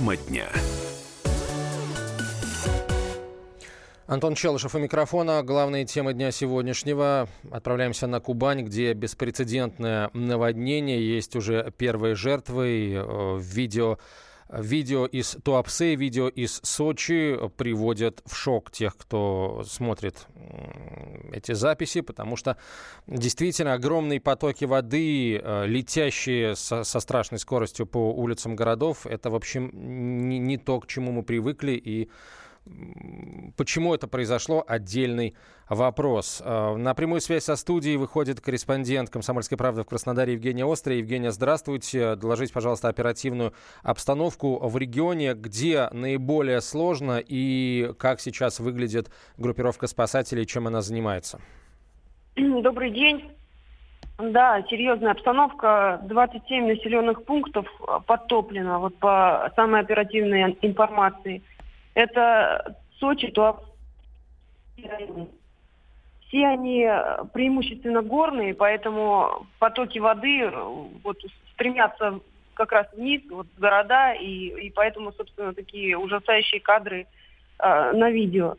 Тема дня. Антон Челышев у микрофона. Главные темы дня сегодняшнего. Отправляемся на Кубань, где беспрецедентное наводнение. Есть уже первые жертвы. Э, видео Видео из Туапсе, видео из Сочи приводят в шок тех, кто смотрит эти записи, потому что действительно огромные потоки воды, э, летящие со, со страшной скоростью по улицам городов, это, в общем, не, не то, к чему мы привыкли, и Почему это произошло? Отдельный вопрос. Э, на прямую связь со студией выходит корреспондент «Комсомольской правды» в Краснодаре Евгения Острая. Евгения, здравствуйте. Доложите, пожалуйста, оперативную обстановку в регионе, где наиболее сложно и как сейчас выглядит группировка спасателей, чем она занимается. Добрый день. Да, серьезная обстановка. 27 населенных пунктов подтоплено, вот по самой оперативной информации – это Сочи, то все они преимущественно горные, поэтому потоки воды вот, стремятся как раз вниз, вот, в города, и, и поэтому, собственно, такие ужасающие кадры э, на видео.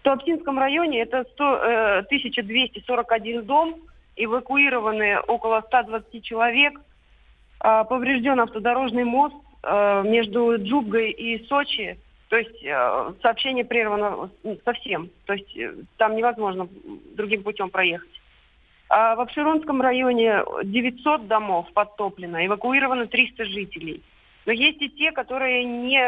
В Туапсинском районе это 100, э, 1241 дом, эвакуированы около 120 человек, э, поврежден автодорожный мост э, между Джубгой и Сочи, то есть э, сообщение прервано совсем. То есть э, там невозможно другим путем проехать. А в Обширонском районе 900 домов подтоплено, эвакуировано 300 жителей. Но есть и те, которые не,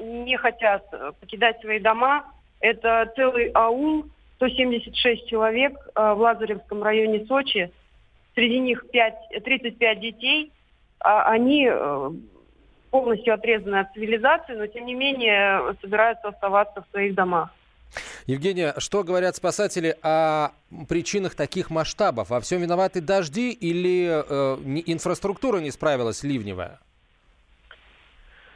не хотят покидать свои дома. Это целый аул, 176 человек э, в Лазаревском районе Сочи. Среди них 5, 35 детей. А они полностью отрезаны от цивилизации, но тем не менее собираются оставаться в своих домах. Евгения, что говорят спасатели о причинах таких масштабов? Во всем виноваты дожди или э, инфраструктура не справилась ливневая?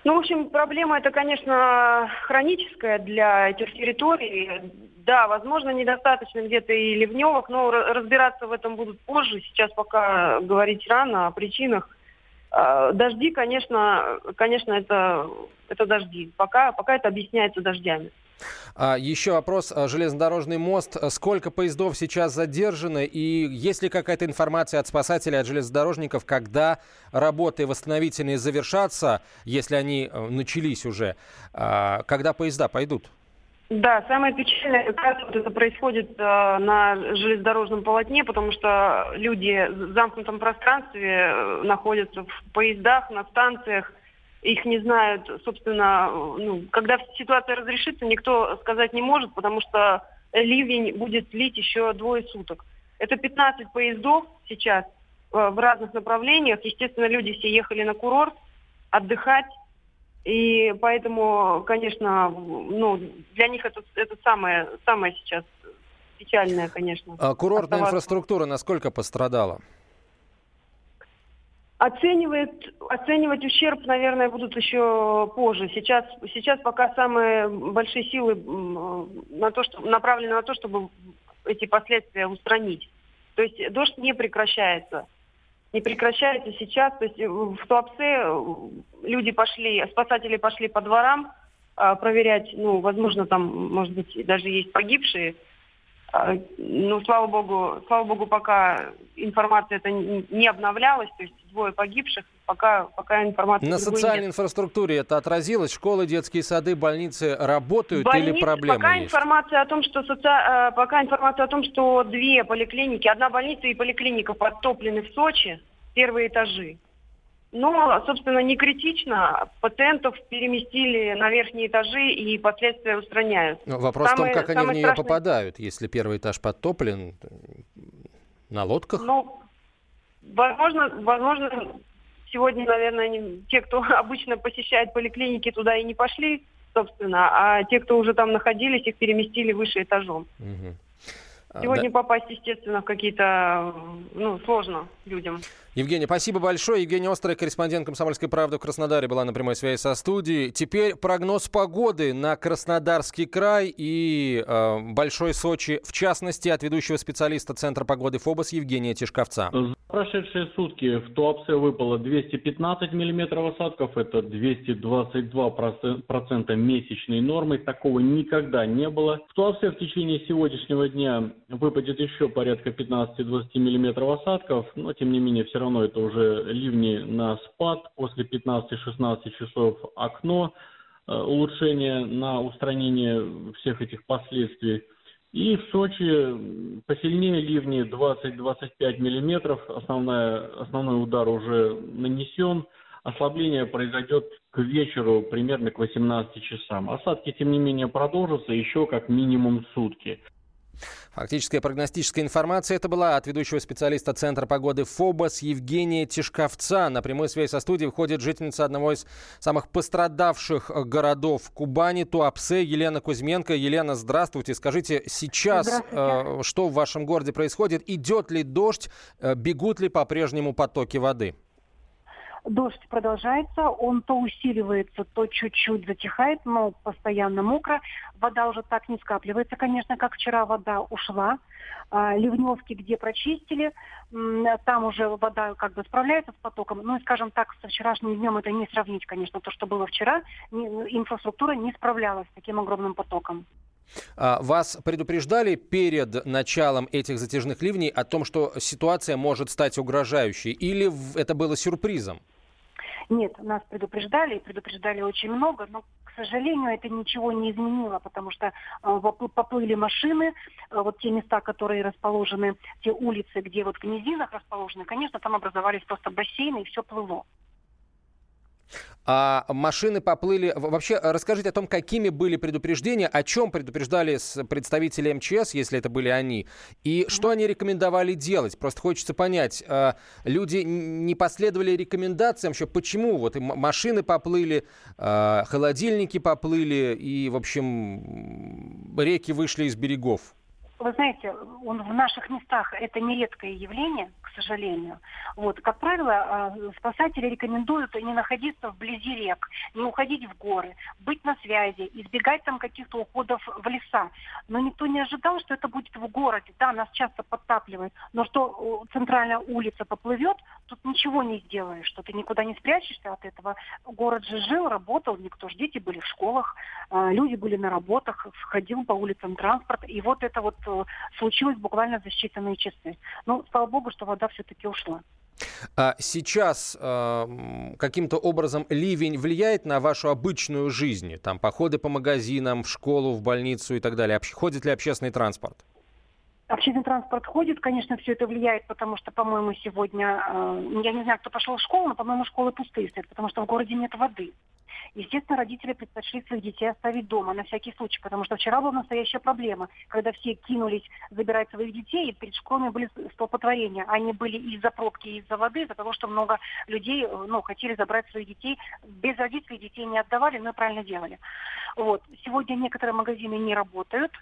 Ну, в общем, проблема это, конечно, хроническая для этих территорий. Да, возможно, недостаточно где-то и ливневых, но разбираться в этом будут позже. Сейчас пока говорить рано о причинах. А, дожди, конечно, конечно, это, это дожди. Пока, пока это объясняется дождями. А, еще вопрос. А, железнодорожный мост. Сколько поездов сейчас задержано? И есть ли какая-то информация от спасателей, от железнодорожников, когда работы восстановительные завершатся, если они э, начались уже? А, когда поезда пойдут? Да, самое печальное, как раз вот это происходит э, на железнодорожном полотне, потому что люди в замкнутом пространстве э, находятся в поездах, на станциях, их не знают, собственно, ну, когда ситуация разрешится, никто сказать не может, потому что ливень будет лить еще двое суток. Это 15 поездов сейчас э, в разных направлениях. Естественно, люди все ехали на курорт отдыхать, и поэтому, конечно, ну, для них это, это самое, самое сейчас печальное, конечно. А курортная оставаться. инфраструктура насколько пострадала? Оценивает, оценивать ущерб, наверное, будут еще позже. Сейчас, сейчас пока самые большие силы на то, что, направлены на то, чтобы эти последствия устранить. То есть дождь не прекращается не прекращается сейчас. То есть э, в Туапсе э, люди пошли, спасатели пошли по дворам а, проверять, ну, возможно, там, может быть, даже есть погибшие. А, ну, слава богу, слава богу, пока информация это не обновлялась, то есть двое погибших, пока, пока информация... На социальной нет. инфраструктуре это отразилось? Школы, детские сады, больницы работают Больницы, или проблемы пока есть? информация о том, что соци... Э, пока информация о том, что две поликлиники, одна больница и поликлиника подтоплены в Сочи, первые этажи. Но, собственно, не критично. Пациентов переместили на верхние этажи и последствия устраняют. Но вопрос самое, в том, как они в нее страшное... попадают, если первый этаж подтоплен на лодках? Ну, возможно, возможно, сегодня, наверное, они, те, кто обычно посещает поликлиники, туда и не пошли, собственно, а те, кто уже там находились, их переместили выше этажом. Угу. Сегодня да. попасть, естественно, в какие-то, ну, сложно людям. Евгений, спасибо большое. Евгений Острый, корреспондент «Комсомольской правды» в Краснодаре, была на прямой связи со студией. Теперь прогноз погоды на Краснодарский край и э, Большой Сочи, в частности, от ведущего специалиста Центра погоды ФОБОС Евгения Тишковца. прошедшие сутки в Туапсе выпало 215 миллиметров осадков, это 222% месячной нормы, такого никогда не было. В Туапсе в течение сегодняшнего дня выпадет еще порядка 15-20 миллиметров осадков, но тем не менее все равно это уже ливни на спад, после 15-16 часов окно, э, улучшение на устранение всех этих последствий. И в Сочи посильнее ливни 20-25 миллиметров. Основная, основной удар уже нанесен. Ослабление произойдет к вечеру примерно к 18 часам. Осадки, тем не менее, продолжатся еще как минимум сутки. Фактическая прогностическая информация это была от ведущего специалиста Центра погоды ФОБОС Евгения Тишковца. На прямой связь со студией входит жительница одного из самых пострадавших городов Кубани, Туапсе, Елена Кузьменко. Елена, здравствуйте. Скажите, сейчас э, что в вашем городе происходит? Идет ли дождь? Э, бегут ли по-прежнему потоки воды? Дождь продолжается, он то усиливается, то чуть-чуть затихает, но постоянно мокро. Вода уже так не скапливается, конечно, как вчера вода ушла. А, ливневки, где прочистили, там уже вода как бы справляется с потоком. Ну скажем так, со вчерашним днем это не сравнить, конечно, то, что было вчера. Инфраструктура не справлялась с таким огромным потоком. А, вас предупреждали перед началом этих затяжных ливней о том, что ситуация может стать угрожающей? Или это было сюрпризом? Нет, нас предупреждали, и предупреждали очень много, но, к сожалению, это ничего не изменило, потому что э, поплыли машины, э, вот те места, которые расположены, те улицы, где вот в низинах расположены, конечно, там образовались просто бассейны, и все плыло. А машины поплыли... Вообще, расскажите о том, какими были предупреждения, о чем предупреждали представители МЧС, если это были они, и что они рекомендовали делать. Просто хочется понять, а, люди не последовали рекомендациям, еще почему вот машины поплыли, а, холодильники поплыли, и, в общем, реки вышли из берегов. Вы знаете, он в наших местах это нередкое явление, сожалению. Вот, как правило, а, спасатели рекомендуют не находиться вблизи рек, не уходить в горы, быть на связи, избегать там каких-то уходов в леса. Но никто не ожидал, что это будет в городе. Да, нас часто подтапливает, но что центральная улица поплывет, тут ничего не сделаешь, что ты никуда не спрячешься от этого. Город же жил, работал, никто же дети были в школах, а, люди были на работах, ходил по улицам транспорт, и вот это вот э, случилось буквально за считанные часы. Ну, слава богу, что вода все-таки ушла. А сейчас э, каким-то образом ливень влияет на вашу обычную жизнь? Там походы по магазинам, в школу, в больницу и так далее. Ходит ли общественный транспорт? Общественный транспорт ходит, конечно, все это влияет, потому что, по-моему, сегодня, э, я не знаю, кто пошел в школу, но, по-моему, школы пустые стоят, потому что в городе нет воды. Естественно, родители предпочли своих детей оставить дома на всякий случай, потому что вчера была настоящая проблема, когда все кинулись забирать своих детей, и перед школами были столпотворения. Они были из-за пробки, из-за воды, из-за того, что много людей ну, хотели забрать своих детей. Без родителей детей не отдавали, но правильно делали. Вот. Сегодня некоторые магазины не работают,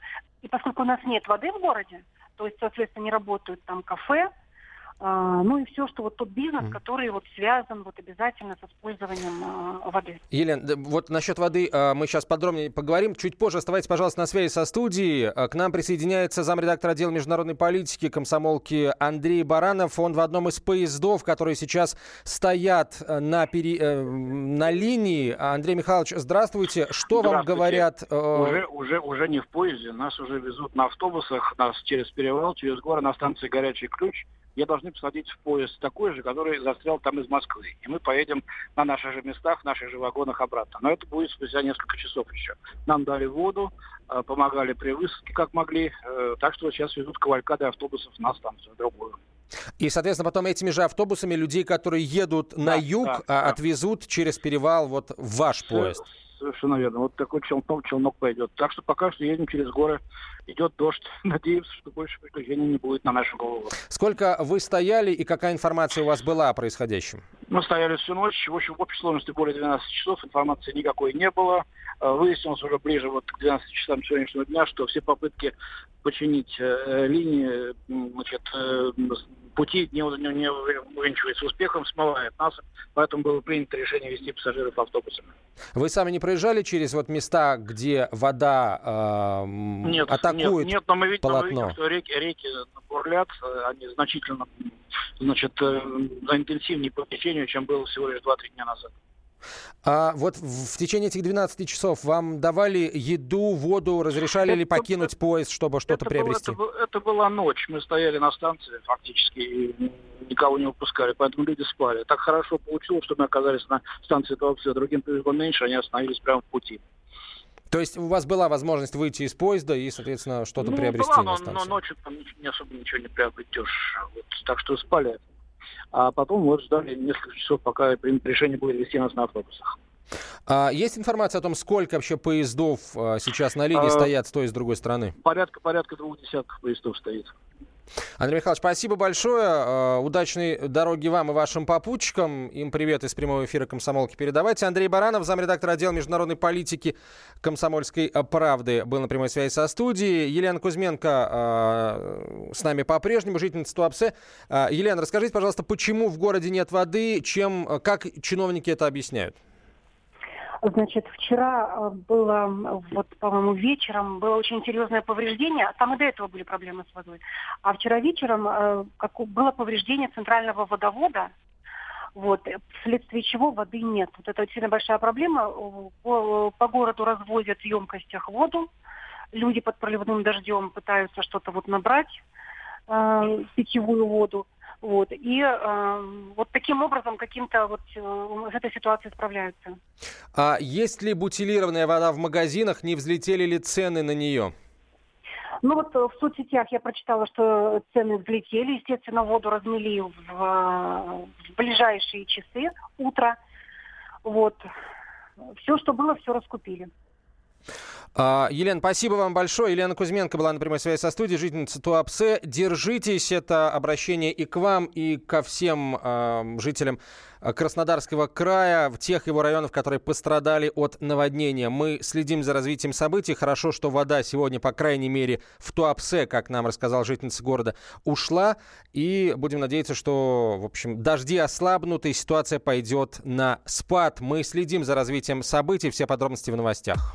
и поскольку у нас нет воды в городе, то есть, соответственно, не работают там кафе, ну и все, что вот тот бизнес, mm. который вот связан вот обязательно с использованием а, воды. Елена, вот насчет воды а, мы сейчас подробнее поговорим. Чуть позже оставайтесь, пожалуйста, на связи со студией. К нам присоединяется замредактор отдела международной политики комсомолки Андрей Баранов. Он в одном из поездов, которые сейчас стоят на, пере... Э, на линии. Андрей Михайлович, здравствуйте. Что здравствуйте. вам говорят? Э, уже, уже, уже не в поезде. Нас уже везут на автобусах, нас через перевал, через горы на станции «Горячий ключ» я должны посадить в поезд такой же, который застрял там из Москвы. И мы поедем на наших же местах, в наших же вагонах обратно. Но это будет спустя несколько часов еще. Нам дали воду, э, помогали при высадке, как могли. Э, так что сейчас везут кавалькады автобусов на станцию другую. И, соответственно, потом этими же автобусами людей, которые едут да, на юг, да, а, да. отвезут через перевал вот в ваш поезд. Совершенно верно. Вот такой челнок, челнок пойдет. Так что пока что едем через горы. Идет дождь. Надеемся, что больше приключений не будет на нашу голову. Сколько вы стояли и какая информация у вас была о происходящем? Мы стояли всю ночь. В общем, в общей сложности более 12 часов. Информации никакой не было. Э, выяснилось уже ближе вот к 12 часам сегодняшнего дня, что все попытки починить э, линии, значит, э, пути не, не, не увенчивается успехом, смывает нас, поэтому было принято решение вести пассажиров автобусами. Вы сами не проезжали через вот места, где вода э, нет, атакует нет, нет, но мы видим, полотно? Мы видим, что реки, реки бурлят, они значительно значит, интенсивнее по течению, чем было всего лишь 2-3 дня назад. А вот в течение этих 12 часов вам давали еду, воду, разрешали это, ли покинуть поезд, чтобы что-то приобрести? Был, это, это была ночь. Мы стояли на станции фактически и никого не выпускали, поэтому люди спали. Так хорошо получилось, что мы оказались на станции Туапсе. Другим повезло меньше, они остановились прямо в пути. То есть у вас была возможность выйти из поезда и, соответственно, что-то ну, приобрести была, на станции? но ночью там не особо ничего не приобретешь. Вот, так что спали а потом вот ждали несколько часов, пока примут решение будет вести нас на автобусах. А есть информация о том, сколько вообще поездов а, сейчас на линии а, стоят с той и с другой стороны? Порядка, порядка двух десятков поездов стоит. Андрей Михайлович, спасибо большое. А, удачной дороги вам и вашим попутчикам. Им привет из прямого эфира «Комсомолки» передавайте. Андрей Баранов, замредактор отдела международной политики «Комсомольской правды» был на прямой связи со студией. Елена Кузьменко э, с нами по-прежнему, жительница Туапсе. Э, Елена, расскажите, пожалуйста, почему в городе нет воды, чем, как чиновники это объясняют? Значит, вчера э, было, вот, по-моему, вечером было очень серьезное повреждение. Там и до этого были проблемы с водой. А вчера вечером э, как, было повреждение центрального водовода, вот, вследствие чего воды нет. Вот это очень большая проблема. По, по городу развозят в емкостях воду. Люди под проливным дождем пытаются что-то вот набрать, э, питьевую воду. Вот. И э, вот таким образом каким-то вот э, с этой ситуацией справляются. А есть ли бутилированная вода в магазинах? Не взлетели ли цены на нее? Ну вот в соцсетях я прочитала, что цены взлетели. Естественно, воду размели в, в ближайшие часы, утро. Вот. Все, что было, все раскупили. А, Елена, спасибо вам большое. Елена Кузьменко была на прямой связи со студией, жительница Туапсе. Держитесь, это обращение и к вам, и ко всем э, жителям Краснодарского края, в тех его районах, которые пострадали от наводнения. Мы следим за развитием событий. Хорошо, что вода сегодня, по крайней мере, в Туапсе, как нам рассказал жительница города, ушла. И будем надеяться, что, в общем, дожди ослабнут, и ситуация пойдет на спад. Мы следим за развитием событий. Все подробности в новостях.